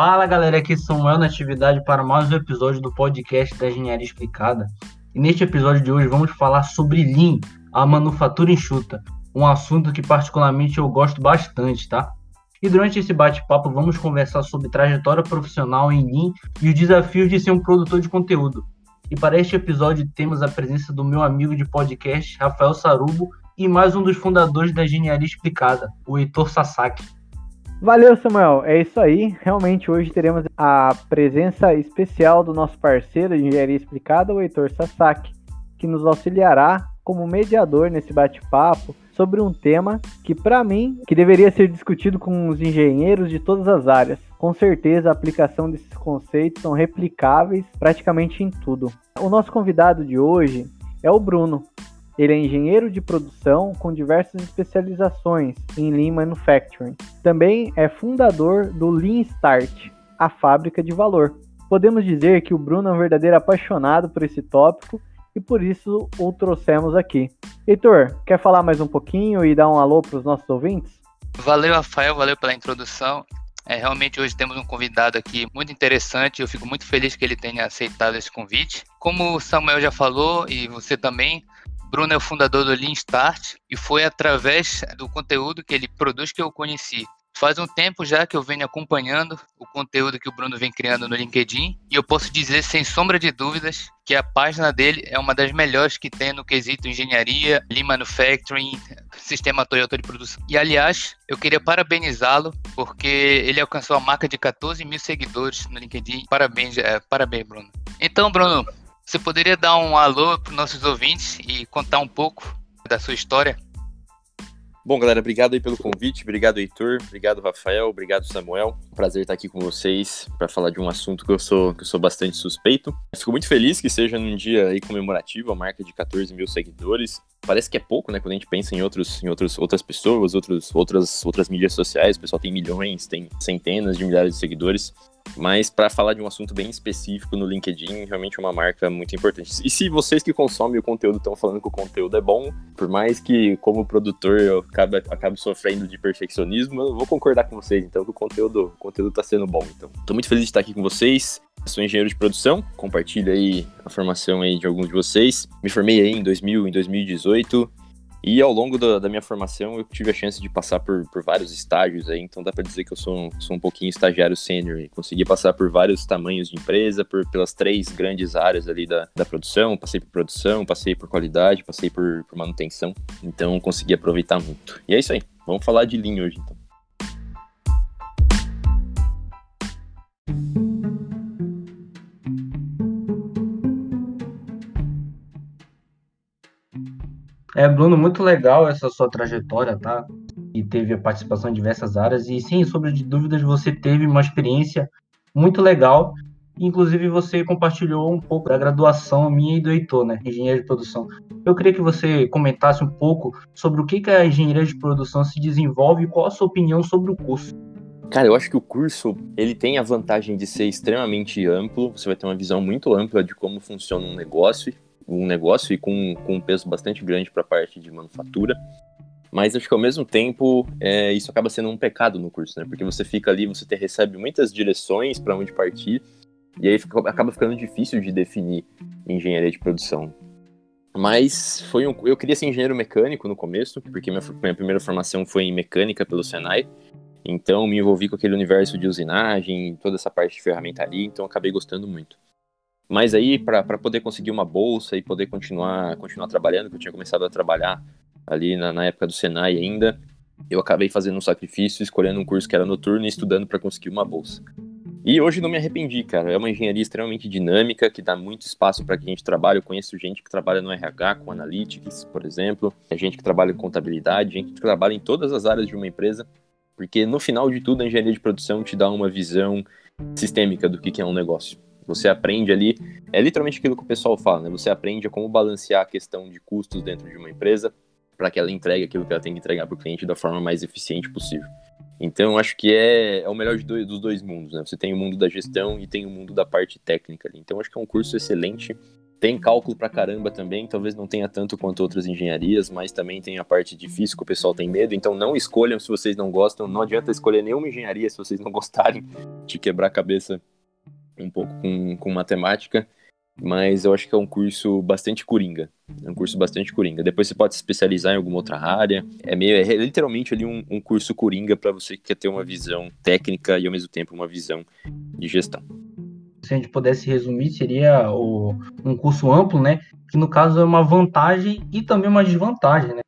Fala galera, aqui é Samuel na atividade para mais um episódio do podcast da Engenharia Explicada. E neste episódio de hoje vamos falar sobre Lean, a manufatura enxuta, um assunto que particularmente eu gosto bastante, tá? E durante esse bate-papo vamos conversar sobre trajetória profissional em Lean e os desafios de ser um produtor de conteúdo. E para este episódio temos a presença do meu amigo de podcast, Rafael Sarubo, e mais um dos fundadores da Engenharia Explicada, o Heitor Sasaki. Valeu, Samuel. É isso aí. Realmente hoje teremos a presença especial do nosso parceiro de Engenharia Explicada, o Heitor Sasaki, que nos auxiliará como mediador nesse bate-papo sobre um tema que, para mim, que deveria ser discutido com os engenheiros de todas as áreas. Com certeza, a aplicação desses conceitos são replicáveis praticamente em tudo. O nosso convidado de hoje é o Bruno. Ele é engenheiro de produção com diversas especializações em Lean Manufacturing. Também é fundador do Lean Start, a fábrica de valor. Podemos dizer que o Bruno é um verdadeiro apaixonado por esse tópico e por isso o trouxemos aqui. Heitor, quer falar mais um pouquinho e dar um alô para os nossos ouvintes? Valeu, Rafael, valeu pela introdução. É, realmente hoje temos um convidado aqui muito interessante. Eu fico muito feliz que ele tenha aceitado esse convite. Como o Samuel já falou e você também, Bruno é o fundador do Lean Start e foi através do conteúdo que ele produz que eu conheci. Faz um tempo já que eu venho acompanhando o conteúdo que o Bruno vem criando no LinkedIn e eu posso dizer sem sombra de dúvidas que a página dele é uma das melhores que tem no quesito engenharia, Lean Manufacturing, sistema Toyota de produção. E aliás, eu queria parabenizá-lo porque ele alcançou a marca de 14 mil seguidores no LinkedIn. Parabéns, é, parabéns, Bruno. Então, Bruno, você poderia dar um alô para os nossos ouvintes e contar um pouco da sua história? Bom, galera, obrigado aí pelo convite, obrigado Heitor, obrigado Rafael, obrigado Samuel. Prazer estar aqui com vocês para falar de um assunto que eu sou que eu sou bastante suspeito. Fico muito feliz que seja num dia aí comemorativo, a marca de 14 mil seguidores. Parece que é pouco, né? Quando a gente pensa em outros, em outros, outras pessoas, outros, outras, outras mídias sociais, o pessoal tem milhões, tem centenas de milhares de seguidores. Mas para falar de um assunto bem específico no LinkedIn, realmente é uma marca muito importante. E se vocês que consomem o conteúdo estão falando que o conteúdo é bom, por mais que como produtor eu acabe, acabe sofrendo de perfeccionismo, eu vou concordar com vocês, então, que o conteúdo, o conteúdo tá sendo bom. Então, tô muito feliz de estar aqui com vocês. Sou engenheiro de produção, compartilho aí a formação aí de alguns de vocês. Me formei aí em 2000, em 2018 e ao longo da, da, minha formação, eu tive a chance de passar por, por vários estágios aí, então dá para dizer que eu sou um, sou um pouquinho estagiário sênior. Consegui passar por vários tamanhos de empresa, por, pelas três grandes áreas ali da, da produção. Passei por produção, passei por qualidade, passei por, por manutenção. Então consegui aproveitar muito. E é isso aí. Vamos falar de linha hoje então. É, Bruno, muito legal essa sua trajetória, tá? E teve a participação em diversas áreas. E sem sombra de dúvidas, você teve uma experiência muito legal. Inclusive, você compartilhou um pouco da graduação minha e do Heitor, né? Engenharia de produção. Eu queria que você comentasse um pouco sobre o que, que a engenharia de produção se desenvolve e qual a sua opinião sobre o curso. Cara, eu acho que o curso ele tem a vantagem de ser extremamente amplo. Você vai ter uma visão muito ampla de como funciona um negócio um negócio e com, com um peso bastante grande para a parte de manufatura. Mas acho que ao mesmo tempo é, isso acaba sendo um pecado no curso, né? Porque você fica ali, você te, recebe muitas direções para onde partir, e aí fica, acaba ficando difícil de definir engenharia de produção. Mas foi um, eu queria ser engenheiro mecânico no começo, porque minha, minha primeira formação foi em mecânica pelo Senai. Então me envolvi com aquele universo de usinagem, toda essa parte de ferramentaria, então acabei gostando muito. Mas aí, para poder conseguir uma bolsa e poder continuar, continuar trabalhando, que eu tinha começado a trabalhar ali na, na época do Senai ainda, eu acabei fazendo um sacrifício, escolhendo um curso que era noturno e estudando para conseguir uma bolsa. E hoje não me arrependi, cara. É uma engenharia extremamente dinâmica, que dá muito espaço para que a gente trabalhe. Eu conheço gente que trabalha no RH, com Analytics, por exemplo, é gente que trabalha com contabilidade, gente que trabalha em todas as áreas de uma empresa, porque no final de tudo a engenharia de produção te dá uma visão sistêmica do que é um negócio. Você aprende ali, é literalmente aquilo que o pessoal fala, né? Você aprende a como balancear a questão de custos dentro de uma empresa para que ela entregue aquilo que ela tem que entregar para o cliente da forma mais eficiente possível. Então, acho que é, é o melhor dois, dos dois mundos, né? Você tem o mundo da gestão e tem o mundo da parte técnica ali. Então, acho que é um curso excelente Tem cálculo pra caramba também, talvez não tenha tanto quanto outras engenharias, mas também tem a parte difícil que o pessoal tem medo, então não escolham se vocês não gostam, não adianta escolher nenhuma engenharia se vocês não gostarem de quebrar a cabeça um pouco com, com matemática, mas eu acho que é um curso bastante coringa, é um curso bastante coringa. Depois você pode se especializar em alguma outra área, é meio, é literalmente ali um, um curso coringa para você que quer ter uma visão técnica e ao mesmo tempo uma visão de gestão se a gente pudesse resumir, seria o, um curso amplo, né? Que no caso é uma vantagem e também uma desvantagem, né?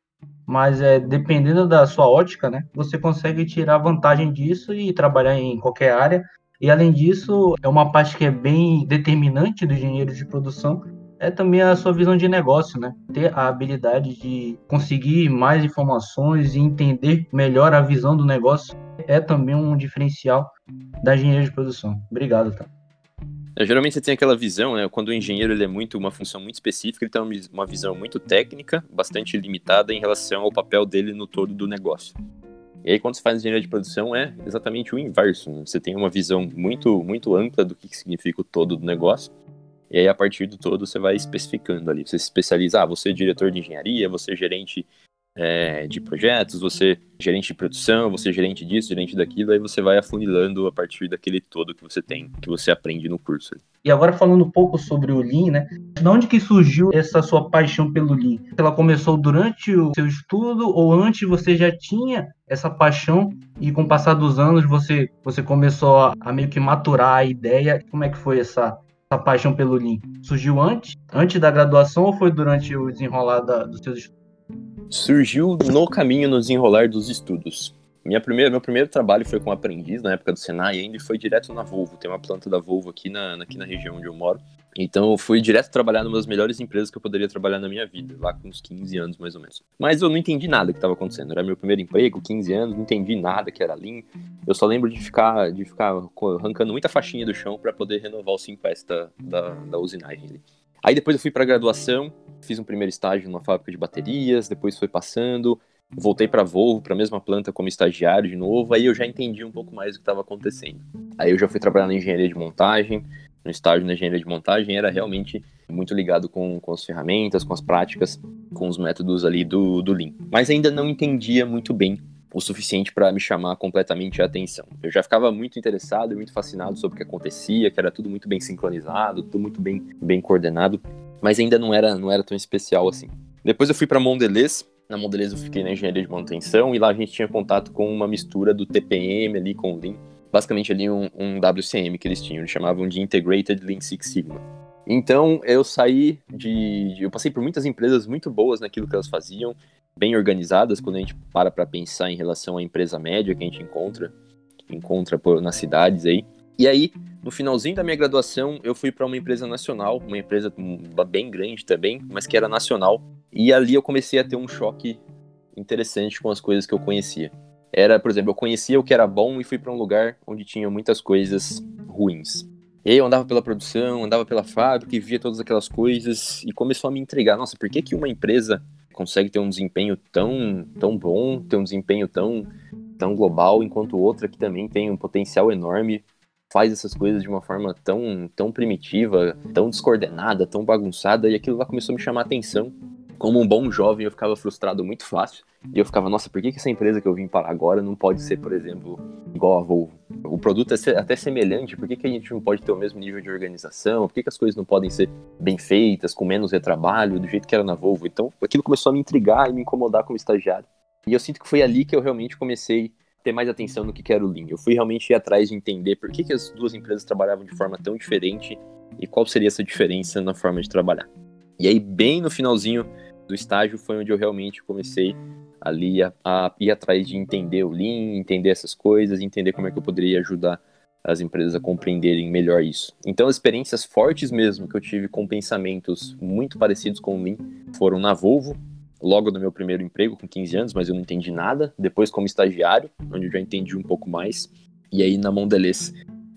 Mas é dependendo da sua ótica, né? Você consegue tirar vantagem disso e trabalhar em qualquer área. E além disso, é uma parte que é bem determinante do engenheiro de produção, é também a sua visão de negócio, né? Ter a habilidade de conseguir mais informações e entender melhor a visão do negócio é também um diferencial da engenharia de produção. Obrigado, tá? É, geralmente você tem aquela visão, né? Quando o engenheiro ele é muito uma função muito específica, ele tem uma visão muito técnica, bastante limitada em relação ao papel dele no todo do negócio. E aí quando você faz engenharia de produção é exatamente o inverso. Né? Você tem uma visão muito muito ampla do que significa o todo do negócio. E aí a partir do todo você vai especificando ali. Você se especializa, ah, você é diretor de engenharia, você é gerente é, de projetos, você gerente de produção, você gerente disso, gerente daquilo, aí você vai afunilando a partir daquele todo que você tem, que você aprende no curso. E agora falando um pouco sobre o Lean, né? De onde que surgiu essa sua paixão pelo Lean? Ela começou durante o seu estudo ou antes você já tinha essa paixão e com o passar dos anos você, você começou a, a meio que maturar a ideia? Como é que foi essa, essa paixão pelo Lean? Surgiu antes? Antes da graduação ou foi durante o desenrolar da, dos seus estudos? Surgiu no caminho no desenrolar dos estudos. Minha primeira, meu primeiro trabalho foi com aprendiz na época do Senai ainda e foi direto na Volvo. Tem uma planta da Volvo aqui na, aqui na região onde eu moro. Então eu fui direto trabalhar numa das melhores empresas que eu poderia trabalhar na minha vida, lá com uns 15 anos mais ou menos. Mas eu não entendi nada que estava acontecendo. Era meu primeiro emprego, 15 anos, não entendi nada que era Lean. Eu só lembro de ficar, de ficar arrancando muita faixinha do chão para poder renovar o Simplest da, da, da usinagem ali. Aí depois eu fui para graduação, fiz um primeiro estágio numa fábrica de baterias, depois foi passando, voltei para Volvo, para a mesma planta como estagiário de novo, aí eu já entendi um pouco mais o que estava acontecendo. Aí eu já fui trabalhar na engenharia de montagem, no estágio na engenharia de montagem era realmente muito ligado com, com as ferramentas, com as práticas, com os métodos ali do, do Lean. Mas ainda não entendia muito bem o suficiente para me chamar completamente a atenção. Eu já ficava muito interessado e muito fascinado sobre o que acontecia, que era tudo muito bem sincronizado, tudo muito bem, bem coordenado, mas ainda não era, não era tão especial assim. Depois eu fui para Mondelez. Na Mondelez eu fiquei na engenharia de manutenção e lá a gente tinha contato com uma mistura do TPM ali com o Lean. Basicamente ali um, um WCM que eles tinham, eles chamavam de Integrated Lean Six Sigma. Então eu saí de, de, Eu passei por muitas empresas muito boas naquilo que elas faziam bem organizadas quando a gente para para pensar em relação à empresa média que a gente encontra, encontra por, nas cidades aí. E aí, no finalzinho da minha graduação, eu fui para uma empresa nacional, uma empresa bem grande também, mas que era nacional. E ali eu comecei a ter um choque interessante com as coisas que eu conhecia. Era, por exemplo, eu conhecia o que era bom e fui para um lugar onde tinha muitas coisas ruins. E aí eu andava pela produção, andava pela fábrica e via todas aquelas coisas e começou a me intrigar. Nossa, por que, que uma empresa consegue ter um desempenho tão, tão bom, ter um desempenho tão, tão global, enquanto outra que também tem um potencial enorme, faz essas coisas de uma forma tão, tão primitiva, tão descoordenada, tão bagunçada, e aquilo lá começou a me chamar a atenção. Como um bom jovem, eu ficava frustrado muito fácil. E eu ficava, nossa, por que, que essa empresa que eu vim para agora não pode ser, por exemplo, igual a Volvo? O produto é até semelhante, por que, que a gente não pode ter o mesmo nível de organização? Por que, que as coisas não podem ser bem feitas, com menos retrabalho, do jeito que era na Volvo? Então, aquilo começou a me intrigar e me incomodar como estagiário. E eu sinto que foi ali que eu realmente comecei a ter mais atenção no que era o Lean. Eu fui realmente ir atrás de entender por que, que as duas empresas trabalhavam de forma tão diferente e qual seria essa diferença na forma de trabalhar. E aí, bem no finalzinho do estágio, foi onde eu realmente comecei ali a, a ir atrás de entender o Lean, entender essas coisas, entender como é que eu poderia ajudar as empresas a compreenderem melhor isso. Então, as experiências fortes mesmo que eu tive com pensamentos muito parecidos com o Lean foram na Volvo, logo no meu primeiro emprego, com 15 anos, mas eu não entendi nada. Depois, como estagiário, onde eu já entendi um pouco mais. E aí, na Mondelez.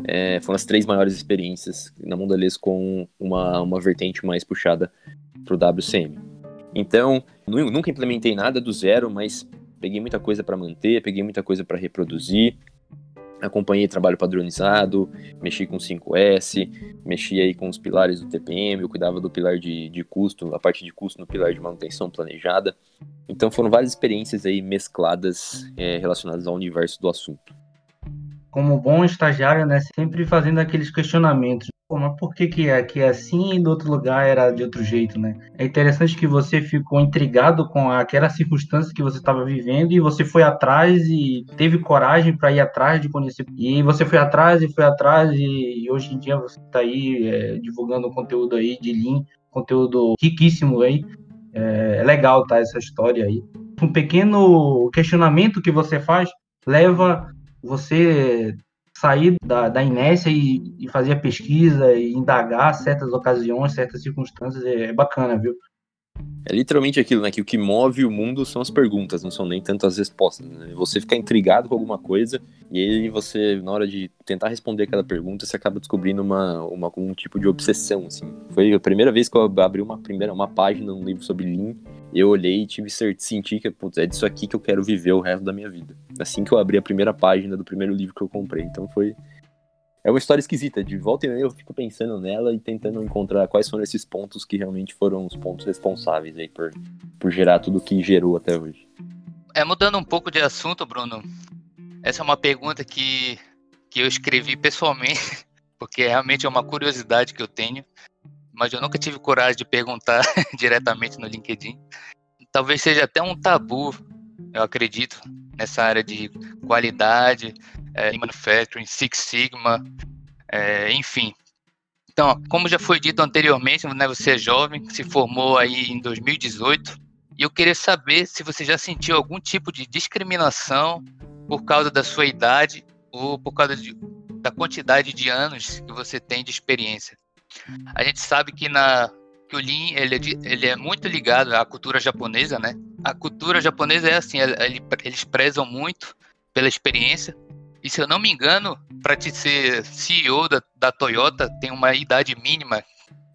É, foram as três maiores experiências na Mondelez com uma, uma vertente mais puxada para o WCM. Então, nunca implementei nada do zero, mas peguei muita coisa para manter, peguei muita coisa para reproduzir. acompanhei trabalho padronizado, mexi com 5S, mexi aí com os pilares do TPM, eu cuidava do pilar de, de custo, a parte de custo no pilar de manutenção planejada. Então foram várias experiências aí mescladas é, relacionadas ao universo do assunto. Como bom estagiário, né, sempre fazendo aqueles questionamentos. Pô, mas por que, que aqui é assim e do outro lugar era de outro jeito, né? É interessante que você ficou intrigado com aquela circunstância que você estava vivendo e você foi atrás e teve coragem para ir atrás de conhecer. E você foi atrás e foi atrás e, e hoje em dia você está aí é, divulgando conteúdo aí de Lean, conteúdo riquíssimo aí. É, é legal, tá, essa história aí. Um pequeno questionamento que você faz leva você sair da, da inércia e, e fazer a pesquisa e indagar certas ocasiões, certas circunstâncias, é, é bacana, viu? É literalmente aquilo, né? Que o que move o mundo são as perguntas, não são nem tanto as respostas. Né? Você ficar intrigado com alguma coisa e aí você, na hora de tentar responder aquela pergunta, você acaba descobrindo uma, uma, um tipo de obsessão, assim. Foi a primeira vez que eu abri uma primeira uma página num livro sobre Lean, eu olhei e tive senti que putz, é disso aqui que eu quero viver o resto da minha vida. Assim que eu abri a primeira página do primeiro livro que eu comprei. Então foi é uma história esquisita. De volta e meia eu fico pensando nela e tentando encontrar quais foram esses pontos que realmente foram os pontos responsáveis aí por, por gerar tudo que gerou até hoje. É, mudando um pouco de assunto, Bruno, essa é uma pergunta que, que eu escrevi pessoalmente, porque realmente é uma curiosidade que eu tenho, mas eu nunca tive coragem de perguntar diretamente no LinkedIn. Talvez seja até um tabu, eu acredito, nessa área de qualidade, é, manufacturing, Six Sigma, é, enfim. Então, como já foi dito anteriormente, né, você é jovem, se formou aí em 2018, e eu queria saber se você já sentiu algum tipo de discriminação por causa da sua idade ou por causa de, da quantidade de anos que você tem de experiência. A gente sabe que na que o Lean ele é, ele é muito ligado à cultura japonesa, né? A cultura japonesa é assim, ele, eles prezam muito pela experiência e se eu não me engano, para te ser CEO da, da Toyota, tem uma idade mínima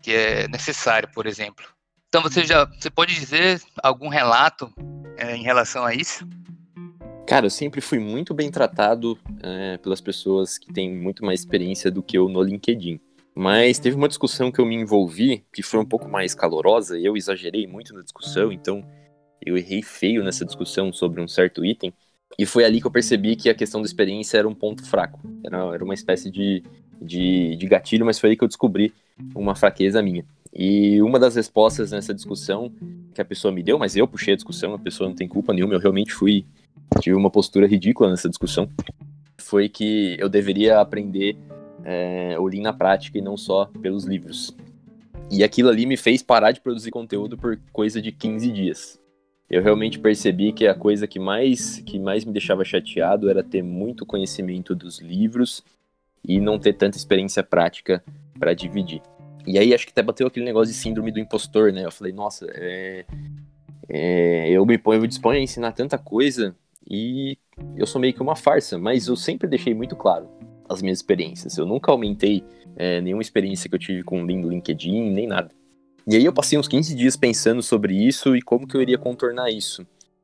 que é necessária, por exemplo. Então você já você pode dizer algum relato é, em relação a isso? Cara, eu sempre fui muito bem tratado é, pelas pessoas que têm muito mais experiência do que eu no LinkedIn. Mas teve uma discussão que eu me envolvi que foi um pouco mais calorosa eu exagerei muito na discussão, então eu errei feio nessa discussão sobre um certo item. E foi ali que eu percebi que a questão da experiência era um ponto fraco. Era, era uma espécie de, de, de gatilho, mas foi aí que eu descobri uma fraqueza minha. E uma das respostas nessa discussão que a pessoa me deu, mas eu puxei a discussão, a pessoa não tem culpa nenhuma, eu realmente fui. tive uma postura ridícula nessa discussão. Foi que eu deveria aprender é, o Lean na prática e não só pelos livros. E aquilo ali me fez parar de produzir conteúdo por coisa de 15 dias eu realmente percebi que a coisa que mais, que mais me deixava chateado era ter muito conhecimento dos livros e não ter tanta experiência prática para dividir. E aí acho que até bateu aquele negócio de síndrome do impostor, né? Eu falei, nossa, é, é, eu me ponho, eu disponho a ensinar tanta coisa e eu sou meio que uma farsa, mas eu sempre deixei muito claro as minhas experiências. Eu nunca aumentei é, nenhuma experiência que eu tive com o LinkedIn, nem nada. E aí eu passei uns 15 dias pensando sobre isso e como que eu iria contornar isso.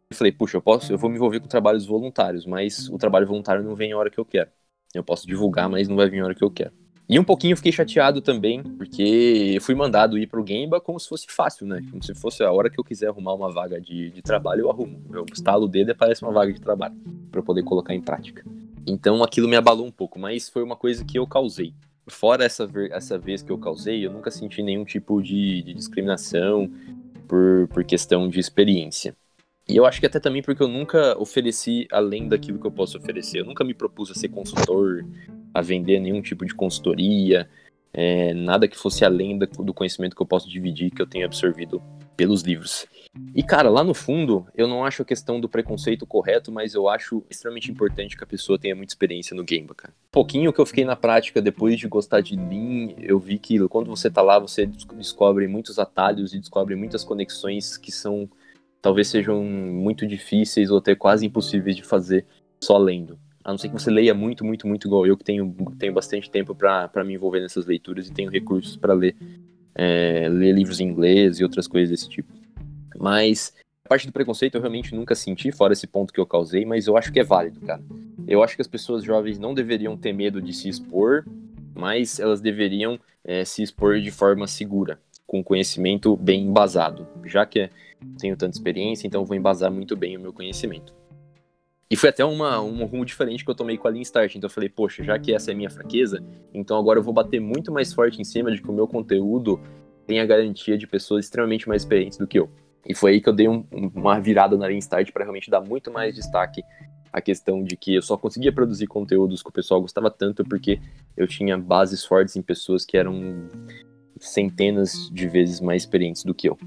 Eu falei, puxa, eu posso, eu vou me envolver com trabalhos voluntários, mas o trabalho voluntário não vem a hora que eu quero. Eu posso divulgar, mas não vai vir a hora que eu quero. E um pouquinho eu fiquei chateado também, porque eu fui mandado ir pro Gemba como se fosse fácil, né? Como se fosse a hora que eu quiser arrumar uma vaga de, de trabalho, eu arrumo. Eu estalo o dedo e aparece uma vaga de trabalho, para eu poder colocar em prática. Então aquilo me abalou um pouco, mas foi uma coisa que eu causei fora essa, essa vez que eu causei, eu nunca senti nenhum tipo de, de discriminação por, por questão de experiência. E eu acho que até também porque eu nunca ofereci além daquilo que eu posso oferecer. Eu nunca me propus a ser consultor, a vender nenhum tipo de consultoria, é, nada que fosse além do conhecimento que eu posso dividir, que eu tenho absorvido pelos livros. E, cara, lá no fundo, eu não acho a questão do preconceito correto, mas eu acho extremamente importante que a pessoa tenha muita experiência no game, cara. Pouquinho que eu fiquei na prática depois de gostar de Lean, eu vi que quando você tá lá, você descobre muitos atalhos e descobre muitas conexões que são talvez sejam muito difíceis ou até quase impossíveis de fazer só lendo. A não ser que você leia muito, muito, muito igual eu, que tenho, tenho bastante tempo para me envolver nessas leituras e tenho recursos para ler é, ler livros em inglês e outras coisas desse tipo. Mas a parte do preconceito eu realmente nunca senti, fora esse ponto que eu causei, mas eu acho que é válido, cara. Eu acho que as pessoas jovens não deveriam ter medo de se expor, mas elas deveriam é, se expor de forma segura, com conhecimento bem embasado. Já que tenho tanta experiência, então vou embasar muito bem o meu conhecimento. E foi até uma, um rumo diferente que eu tomei com a Lean Start. Então eu falei, poxa, já que essa é minha fraqueza, então agora eu vou bater muito mais forte em cima de que o meu conteúdo tem a garantia de pessoas extremamente mais experientes do que eu. E foi aí que eu dei um, uma virada na Lean Start para realmente dar muito mais destaque à questão de que eu só conseguia produzir conteúdos que o pessoal gostava tanto porque eu tinha bases fortes em pessoas que eram centenas de vezes mais experientes do que eu.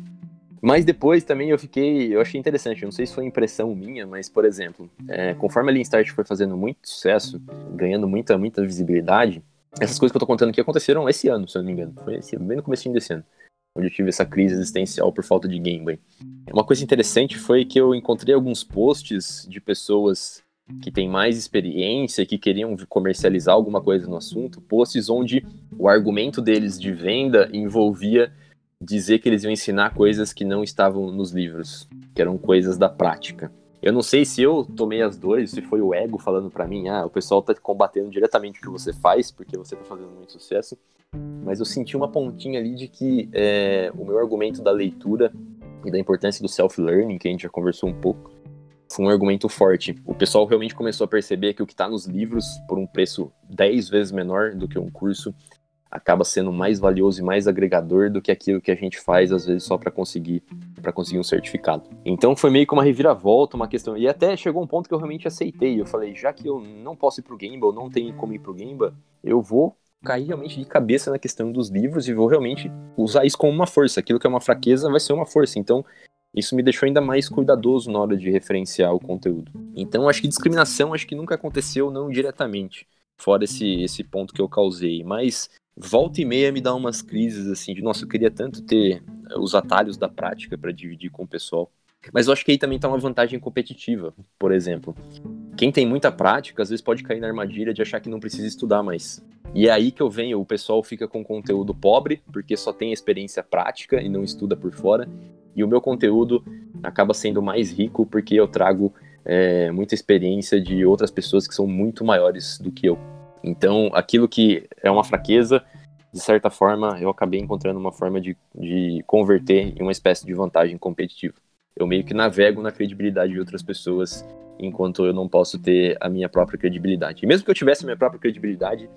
Mas depois também eu fiquei, eu achei interessante, não sei se foi impressão minha, mas por exemplo, é, conforme a Lean Start foi fazendo muito sucesso, ganhando muita, muita visibilidade, essas coisas que eu tô contando aqui aconteceram esse ano, se eu não me engano, foi esse, bem no começo desse ano, onde eu tive essa crise existencial por falta de Boy. Uma coisa interessante foi que eu encontrei alguns posts de pessoas que têm mais experiência, que queriam comercializar alguma coisa no assunto, posts onde o argumento deles de venda envolvia dizer que eles iam ensinar coisas que não estavam nos livros, que eram coisas da prática. Eu não sei se eu tomei as dores, se foi o ego falando para mim, ah, o pessoal tá combatendo diretamente o que você faz, porque você tá fazendo muito sucesso, mas eu senti uma pontinha ali de que é, o meu argumento da leitura e da importância do self-learning, que a gente já conversou um pouco, foi um argumento forte. O pessoal realmente começou a perceber que o que está nos livros, por um preço 10 vezes menor do que um curso, acaba sendo mais valioso e mais agregador do que aquilo que a gente faz às vezes só para conseguir para conseguir um certificado. Então foi meio que uma reviravolta, uma questão e até chegou um ponto que eu realmente aceitei. Eu falei, já que eu não posso ir pro Gamble, não tenho como ir pro Gamble, eu vou cair realmente de cabeça na questão dos livros e vou realmente usar isso como uma força. Aquilo que é uma fraqueza vai ser uma força. Então isso me deixou ainda mais cuidadoso na hora de referenciar o conteúdo. Então acho que discriminação acho que nunca aconteceu não diretamente, fora esse esse ponto que eu causei, mas volta e meia me dá umas crises assim de nossa, eu queria tanto ter eh, os atalhos da prática para dividir com o pessoal. Mas eu acho que aí também tá uma vantagem competitiva, por exemplo. Quem tem muita prática, às vezes pode cair na armadilha de achar que não precisa estudar mais. E é aí que eu venho, o pessoal fica com conteúdo pobre, porque só tem experiência prática e não estuda por fora. E o meu conteúdo acaba sendo mais rico porque eu trago é, muita experiência de outras pessoas que são muito maiores do que eu. Então, aquilo que é uma fraqueza, de certa forma, eu acabei encontrando uma forma de, de converter em uma espécie de vantagem competitiva. Eu meio que navego na credibilidade de outras pessoas, enquanto eu não posso ter a minha própria credibilidade. E mesmo que eu tivesse a minha própria credibilidade,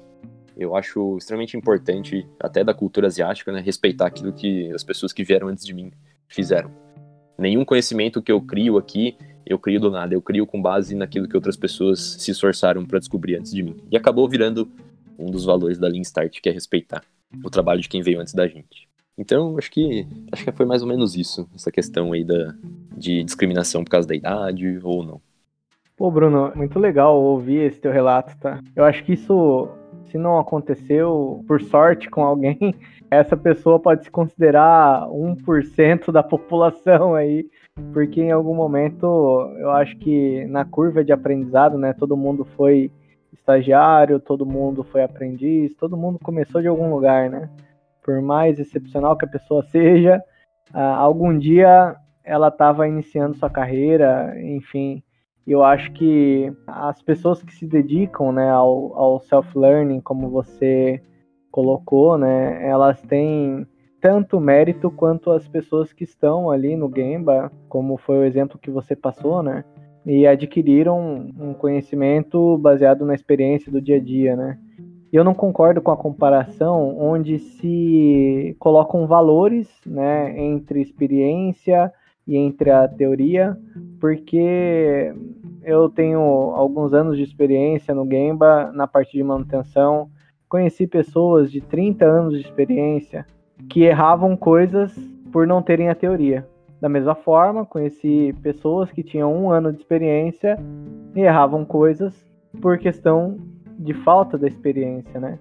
eu acho extremamente importante, até da cultura asiática, né, respeitar aquilo que as pessoas que vieram antes de mim fizeram. Nenhum conhecimento que eu crio aqui eu crio do nada, eu crio com base naquilo que outras pessoas se esforçaram para descobrir antes de mim. E acabou virando um dos valores da Lean Start, que é respeitar o trabalho de quem veio antes da gente. Então, acho que acho que foi mais ou menos isso, essa questão aí da, de discriminação por causa da idade ou não. Pô, Bruno, muito legal ouvir esse teu relato, tá? Eu acho que isso, se não aconteceu por sorte com alguém, essa pessoa pode se considerar 1% da população aí porque em algum momento eu acho que na curva de aprendizado, né, todo mundo foi estagiário, todo mundo foi aprendiz, todo mundo começou de algum lugar, né? Por mais excepcional que a pessoa seja, ah, algum dia ela estava iniciando sua carreira, enfim. Eu acho que as pessoas que se dedicam, né, ao, ao self-learning, como você colocou, né, elas têm tanto mérito quanto as pessoas que estão ali no Gemba, como foi o exemplo que você passou, né? E adquiriram um conhecimento baseado na experiência do dia a dia, né? E eu não concordo com a comparação onde se colocam valores, né, entre experiência e entre a teoria, porque eu tenho alguns anos de experiência no Gemba na parte de manutenção, conheci pessoas de 30 anos de experiência, que erravam coisas por não terem a teoria. Da mesma forma, conheci pessoas que tinham um ano de experiência e erravam coisas por questão de falta da experiência, né?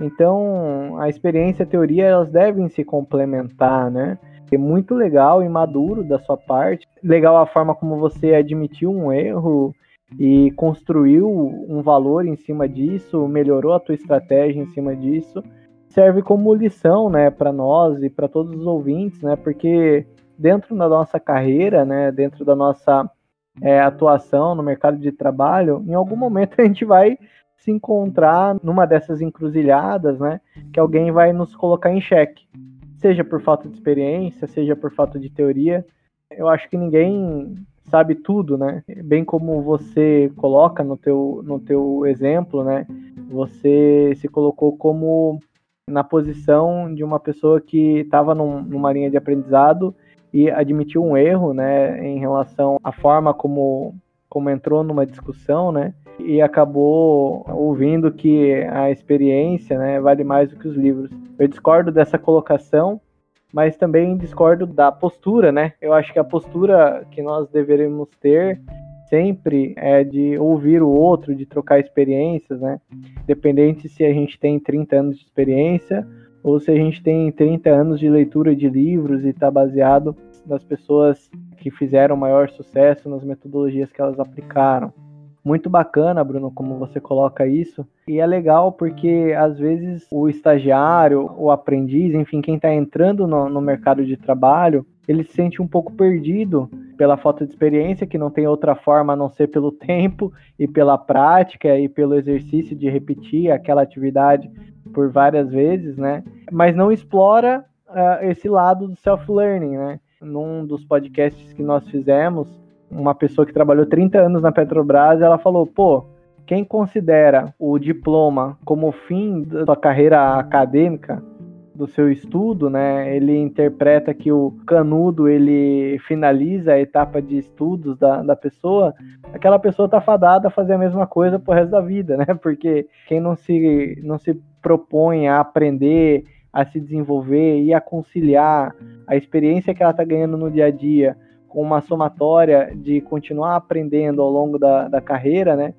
Então, a experiência e a teoria, elas devem se complementar, né? É muito legal e maduro da sua parte. Legal a forma como você admitiu um erro e construiu um valor em cima disso, melhorou a tua estratégia em cima disso serve como lição, né, para nós e para todos os ouvintes, né, porque dentro da nossa carreira, né, dentro da nossa é, atuação no mercado de trabalho, em algum momento a gente vai se encontrar numa dessas encruzilhadas, né? Que alguém vai nos colocar em xeque. Seja por falta de experiência, seja por falta de teoria. Eu acho que ninguém sabe tudo, né? Bem como você coloca no teu, no teu exemplo, né? Você se colocou como na posição de uma pessoa que estava num, numa linha de aprendizado e admitiu um erro, né, em relação à forma como, como entrou numa discussão, né, e acabou ouvindo que a experiência, né, vale mais do que os livros. Eu discordo dessa colocação, mas também discordo da postura, né? Eu acho que a postura que nós deveríamos ter sempre é de ouvir o outro, de trocar experiências, né? Independente se a gente tem 30 anos de experiência ou se a gente tem 30 anos de leitura de livros e está baseado nas pessoas que fizeram maior sucesso nas metodologias que elas aplicaram muito bacana, Bruno, como você coloca isso. E é legal porque às vezes o estagiário, o aprendiz, enfim, quem está entrando no, no, mercado de trabalho, ele se sente um pouco perdido pela falta de experiência, que não tem outra forma a não ser pelo tempo e pela prática e pelo exercício de repetir aquela atividade por várias vezes, né? Mas não explora uh, esse lado do self-learning, né? Num dos podcasts que nós fizemos, uma pessoa que trabalhou 30 anos na Petrobras, ela falou, pô, quem considera o diploma como fim da sua carreira acadêmica, do seu estudo, né? Ele interpreta que o canudo ele finaliza a etapa de estudos da, da pessoa. Aquela pessoa tá fadada a fazer a mesma coisa pro resto da vida, né? Porque quem não se não se propõe a aprender, a se desenvolver e a conciliar a experiência que ela tá ganhando no dia a dia com uma somatória de continuar aprendendo ao longo da, da carreira, né?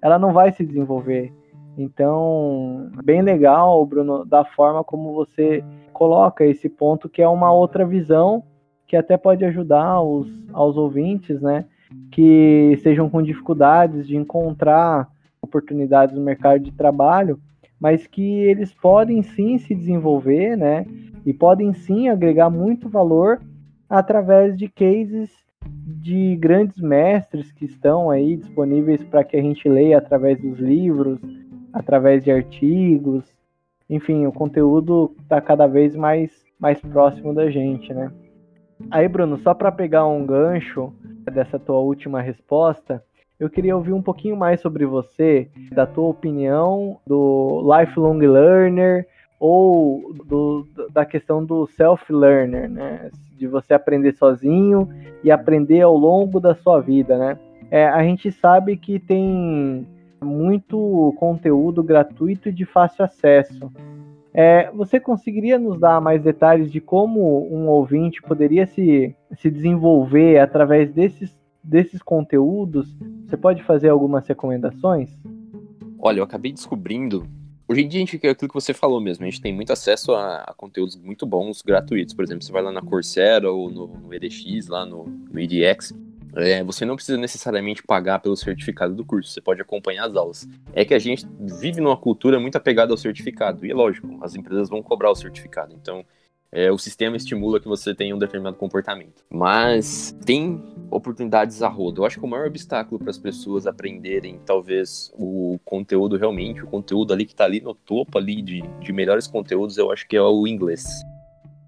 Ela não vai se desenvolver. Então, bem legal, Bruno, da forma como você coloca esse ponto, que é uma outra visão que até pode ajudar os, aos ouvintes, né? Que sejam com dificuldades de encontrar oportunidades no mercado de trabalho, mas que eles podem sim se desenvolver, né? E podem sim agregar muito valor através de cases de grandes mestres que estão aí disponíveis para que a gente leia através dos livros, através de artigos. Enfim, o conteúdo está cada vez mais, mais próximo da gente, né? Aí, Bruno, só para pegar um gancho dessa tua última resposta, eu queria ouvir um pouquinho mais sobre você, da tua opinião do lifelong learner ou do, da questão do self-learner, né? De você aprender sozinho e aprender ao longo da sua vida, né? É, a gente sabe que tem muito conteúdo gratuito de fácil acesso. É, você conseguiria nos dar mais detalhes de como um ouvinte poderia se, se desenvolver através desses, desses conteúdos? Você pode fazer algumas recomendações? Olha, eu acabei descobrindo Hoje em dia, a gente, é aquilo que você falou mesmo, a gente tem muito acesso a, a conteúdos muito bons, gratuitos. Por exemplo, você vai lá na Coursera ou no, no EDX, lá no, no EDX, é, você não precisa necessariamente pagar pelo certificado do curso, você pode acompanhar as aulas. É que a gente vive numa cultura muito apegada ao certificado, e é lógico, as empresas vão cobrar o certificado. Então, é, o sistema estimula que você tenha um determinado comportamento. Mas tem oportunidades a rodo. Eu acho que o maior obstáculo para as pessoas aprenderem, talvez, o conteúdo realmente, o conteúdo ali que está ali no topo ali de, de melhores conteúdos, eu acho que é o inglês.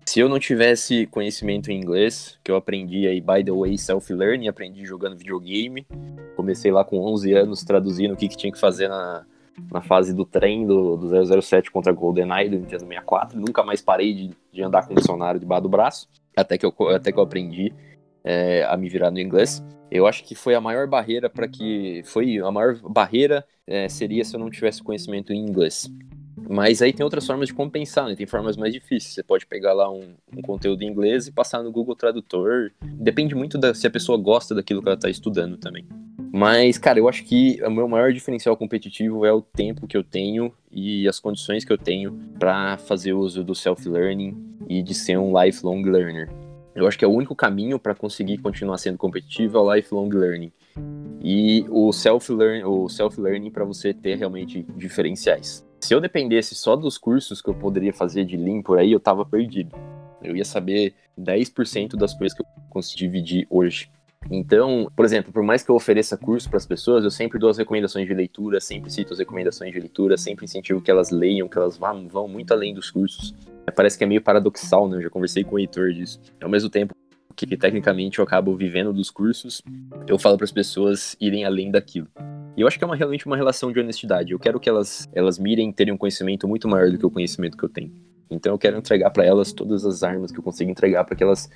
Se eu não tivesse conhecimento em inglês, que eu aprendi aí, by the way, self-learning, aprendi jogando videogame, comecei lá com 11 anos traduzindo o que, que tinha que fazer na, na fase do trem do, do 007 contra GoldenEye do Nintendo 64. Nunca mais parei de, de andar com o dicionário debaixo do braço, até que eu, até que eu aprendi é, a me virar no inglês. Eu acho que foi a maior barreira para que. Foi a maior barreira é, seria se eu não tivesse conhecimento em inglês. Mas aí tem outras formas de compensar, né? Tem formas mais difíceis. Você pode pegar lá um, um conteúdo em inglês e passar no Google Tradutor. Depende muito da, se a pessoa gosta daquilo que ela está estudando também. Mas, cara, eu acho que o meu maior diferencial competitivo é o tempo que eu tenho e as condições que eu tenho para fazer uso do self-learning e de ser um lifelong learner. Eu acho que é o único caminho para conseguir continuar sendo competitivo é o lifelong learning. E o self-learning, o self-learning para você ter realmente diferenciais. Se eu dependesse só dos cursos que eu poderia fazer de Lean por aí, eu tava perdido. Eu ia saber 10% das coisas que eu consigo dividir hoje. Então, por exemplo, por mais que eu ofereça curso para as pessoas, eu sempre dou as recomendações de leitura, sempre cito as recomendações de leitura, sempre incentivo que elas leiam, que elas vão, vão muito além dos cursos. Parece que é meio paradoxal, né? Eu já conversei com o Heitor disso. Ao mesmo tempo que, que tecnicamente eu acabo vivendo dos cursos, eu falo para as pessoas irem além daquilo. E eu acho que é uma, realmente uma relação de honestidade. Eu quero que elas, elas mirem terem um conhecimento muito maior do que o conhecimento que eu tenho. Então eu quero entregar para elas todas as armas que eu consigo entregar para que elas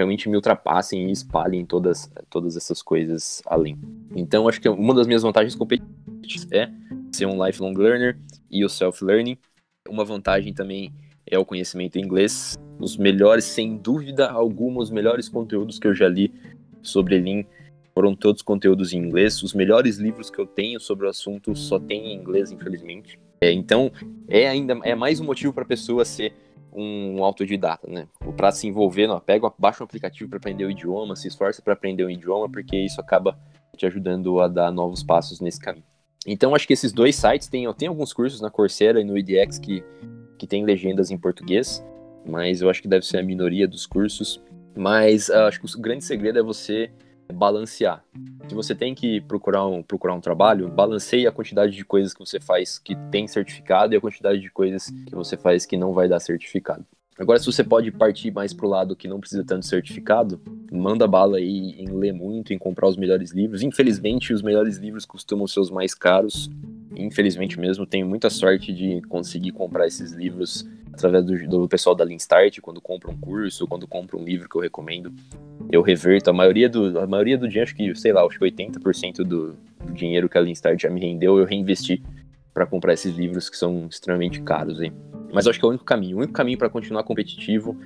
realmente me ultrapassem e espalhem todas, todas essas coisas além. Então, acho que uma das minhas vantagens competitivas é ser um lifelong learner e o self-learning. Uma vantagem também é o conhecimento em inglês. Os melhores, sem dúvida alguma, os melhores conteúdos que eu já li sobre Lean foram todos conteúdos em inglês. Os melhores livros que eu tenho sobre o assunto só tem em inglês, infelizmente. É, então, é ainda é mais um motivo para a pessoa ser um autodidata, né? Para se envolver, não, pega, baixa um aplicativo para aprender o idioma, se esforça para aprender o idioma, porque isso acaba te ajudando a dar novos passos nesse caminho. Então, acho que esses dois sites têm, tem alguns cursos na Coursera e no EDX que, que tem legendas em português, mas eu acho que deve ser a minoria dos cursos. Mas uh, acho que o grande segredo é você balancear. Se você tem que procurar um, procurar um trabalho, balanceie a quantidade de coisas que você faz que tem certificado e a quantidade de coisas que você faz que não vai dar certificado. Agora, se você pode partir mais pro lado que não precisa tanto certificado, manda bala aí em ler muito, em comprar os melhores livros. Infelizmente, os melhores livros costumam ser os mais caros. Infelizmente mesmo, tenho muita sorte de conseguir comprar esses livros através do, do pessoal da Lean Start, quando compra um curso, quando compra um livro que eu recomendo eu reverto a maioria do, a maioria do dinheiro, acho que, sei lá, acho que 80% do, do dinheiro que a Lean Start já me rendeu, eu reinvesti para comprar esses livros que são extremamente caros. Hein? Mas acho que é o único caminho. O único caminho para continuar competitivo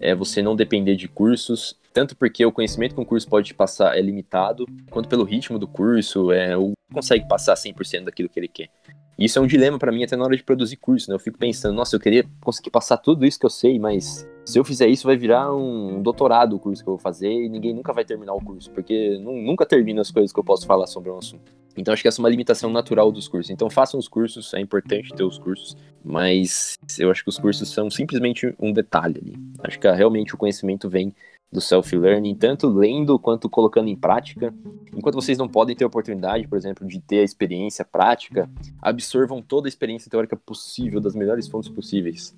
é você não depender de cursos, tanto porque o conhecimento que um curso pode te passar é limitado, quanto pelo ritmo do curso, é, o consegue passar 100% daquilo que ele quer. Isso é um dilema para mim até na hora de produzir curso, né? Eu fico pensando, nossa, eu queria conseguir passar tudo isso que eu sei, mas se eu fizer isso vai virar um doutorado o curso que eu vou fazer e ninguém nunca vai terminar o curso, porque nunca termina as coisas que eu posso falar sobre um assunto. Então acho que essa é uma limitação natural dos cursos. Então façam os cursos, é importante ter os cursos, mas eu acho que os cursos são simplesmente um detalhe ali. Acho que realmente o conhecimento vem do self-learning, tanto lendo quanto colocando em prática. Enquanto vocês não podem ter a oportunidade, por exemplo, de ter a experiência prática, absorvam toda a experiência teórica possível, das melhores fontes possíveis.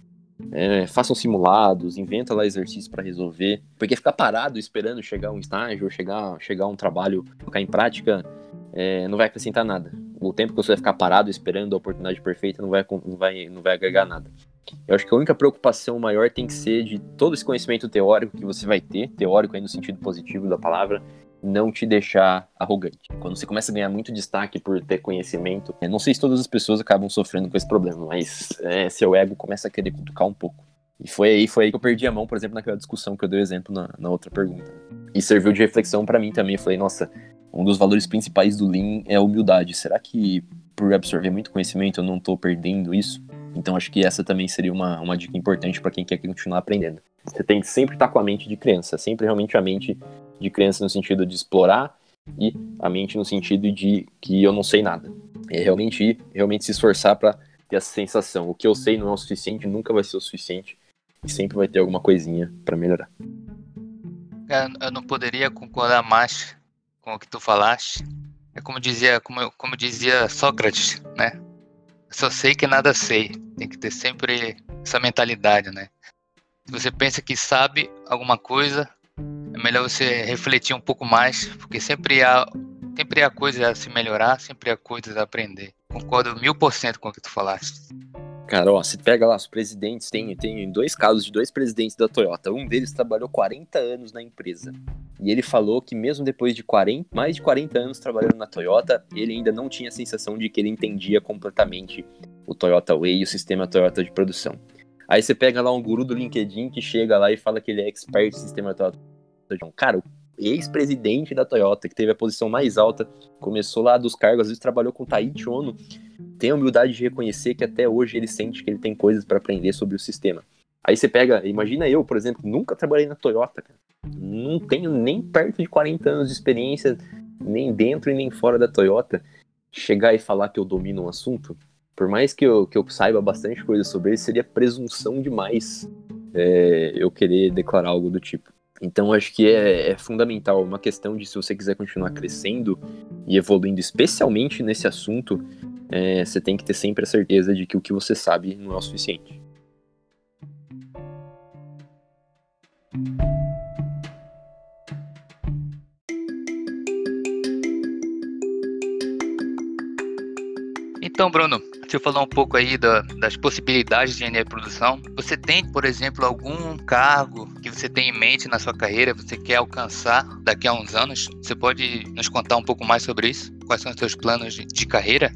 É, façam simulados, inventa lá exercícios para resolver, porque ficar parado esperando chegar um estágio ou chegar, chegar um trabalho, colocar em prática, é, não vai acrescentar nada. O tempo que você vai ficar parado esperando a oportunidade perfeita não vai, não vai, não vai agregar nada. Eu acho que a única preocupação maior tem que ser de todo esse conhecimento teórico que você vai ter, teórico aí no sentido positivo da palavra, não te deixar arrogante. Quando você começa a ganhar muito destaque por ter conhecimento, não sei se todas as pessoas acabam sofrendo com esse problema, mas é, seu ego começa a querer cutucar um pouco. E foi aí, foi aí que eu perdi a mão, por exemplo, naquela discussão que eu dei exemplo na, na outra pergunta. E serviu de reflexão para mim também. Eu falei, nossa, um dos valores principais do Lean é a humildade. Será que por absorver muito conhecimento eu não estou perdendo isso? Então acho que essa também seria uma, uma dica importante para quem quer continuar aprendendo. Você tem que sempre estar com a mente de criança, sempre realmente a mente de criança no sentido de explorar e a mente no sentido de que eu não sei nada. É realmente ir, realmente se esforçar para ter essa sensação. O que eu sei não é o suficiente, nunca vai ser o suficiente e sempre vai ter alguma coisinha para melhorar. Eu não poderia concordar mais com o que tu falaste. É como dizia, como, como dizia Sócrates, né? Só sei que nada sei. Tem que ter sempre essa mentalidade, né? Se você pensa que sabe alguma coisa, é melhor você refletir um pouco mais, porque sempre há, sempre há coisas a se melhorar, sempre há coisas a aprender. Concordo mil por cento com o que tu falaste. Cara, ó, se pega lá os presidentes, tem, tem dois casos de dois presidentes da Toyota. Um deles trabalhou 40 anos na empresa. E ele falou que mesmo depois de 40, mais de 40 anos trabalhando na Toyota, ele ainda não tinha a sensação de que ele entendia completamente o Toyota Way e o sistema Toyota de produção. Aí você pega lá um guru do LinkedIn que chega lá e fala que ele é expert em sistema Toyota. Cara, o ex-presidente da Toyota, que teve a posição mais alta, começou lá dos cargos, às vezes trabalhou com Taichi Ono, tem a humildade de reconhecer que até hoje ele sente que ele tem coisas para aprender sobre o sistema. Aí você pega, imagina eu, por exemplo, nunca trabalhei na Toyota, cara. Não tenho nem perto de 40 anos de experiência, nem dentro e nem fora da Toyota. Chegar e falar que eu domino um assunto, por mais que eu, que eu saiba bastante coisa sobre ele, seria presunção demais é, eu querer declarar algo do tipo. Então, acho que é, é, fundamental, uma questão de se você quiser continuar crescendo e evoluindo, especialmente nesse assunto, é, você tem que ter sempre a certeza de que o que você sabe não é o suficiente. Então, Bruno, você falou um pouco aí da, das possibilidades de engenharia de produção. Você tem, por exemplo, algum cargo que você tem em mente na sua carreira, você quer alcançar daqui a uns anos? Você pode nos contar um pouco mais sobre isso? Quais são os seus planos de, de carreira?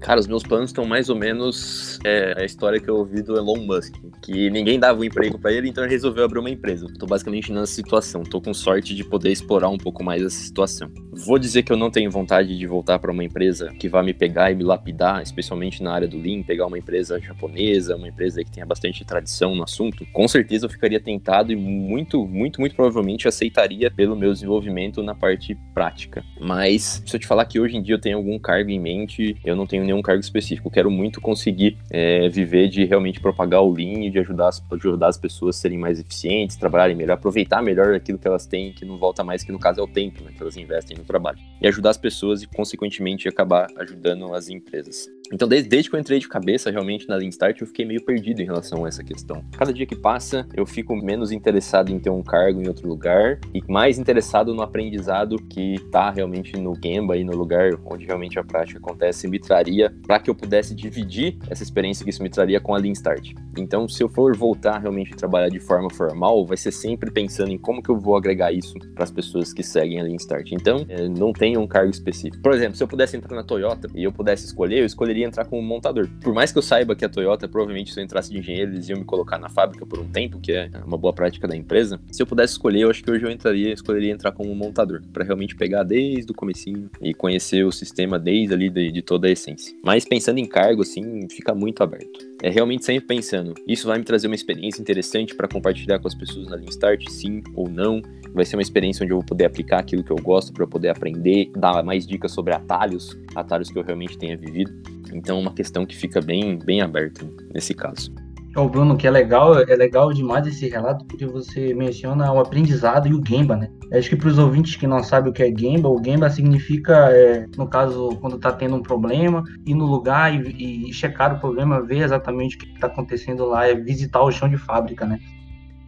Cara, os meus planos estão mais ou menos é, a história que eu ouvi do Elon Musk, que ninguém dava um emprego para ele, então ele resolveu abrir uma empresa. Tô basicamente nessa situação, tô com sorte de poder explorar um pouco mais essa situação. Vou dizer que eu não tenho vontade de voltar para uma empresa que vá me pegar e me lapidar, especialmente na área do Lean, pegar uma empresa japonesa, uma empresa que tenha bastante tradição no assunto. Com certeza eu ficaria tentado e muito, muito, muito provavelmente aceitaria pelo meu desenvolvimento na parte prática. Mas se eu te falar que hoje em dia eu tenho algum cargo em mente, eu não tenho nenhum cargo específico. Quero muito conseguir é, viver de realmente propagar o Lean e de ajudar as, ajudar as pessoas a serem mais eficientes, trabalharem melhor, aproveitar melhor aquilo que elas têm, que não volta mais, que no caso é o tempo né, que elas investem no trabalho. E ajudar as pessoas e, consequentemente, acabar ajudando as empresas. Então, desde, desde que eu entrei de cabeça realmente na Lean Start, eu fiquei meio perdido em relação a essa questão. Cada dia que passa, eu fico menos interessado em ter um cargo em outro lugar e mais interessado no aprendizado que está realmente no Gemba e no lugar onde realmente a prática acontece me traria para que eu pudesse dividir essa experiência que isso me traria com a Lean Start. Então, se eu for voltar realmente a trabalhar de forma formal, vai ser sempre pensando em como que eu vou agregar isso para as pessoas que seguem a Lean Start. Então, é, não tem um cargo específico. Por exemplo, se eu pudesse entrar na Toyota e eu pudesse escolher, eu escolheria entrar como montador. Por mais que eu saiba que a Toyota, provavelmente, se eu entrasse de engenheiro, eles iam me colocar na fábrica por um tempo, que é uma boa prática da empresa. Se eu pudesse escolher, eu acho que hoje eu entraria, escolheria entrar como montador, para realmente pegar desde o comecinho e conhecer o sistema desde ali de, de toda a essência. Mas pensando em cargo, assim, fica muito aberto é realmente sempre pensando, isso vai me trazer uma experiência interessante para compartilhar com as pessoas na Lean Start, sim ou não. Vai ser uma experiência onde eu vou poder aplicar aquilo que eu gosto para poder aprender, dar mais dicas sobre atalhos, atalhos que eu realmente tenha vivido. Então, é uma questão que fica bem, bem aberta nesse caso. Ô Bruno, que é legal, é legal demais esse relato, porque você menciona o aprendizado e o Gemba, né? Acho que para os ouvintes que não sabem o que é Gemba, o Gemba significa, é, no caso, quando está tendo um problema, ir no lugar e, e checar o problema, ver exatamente o que está acontecendo lá, é visitar o chão de fábrica, né?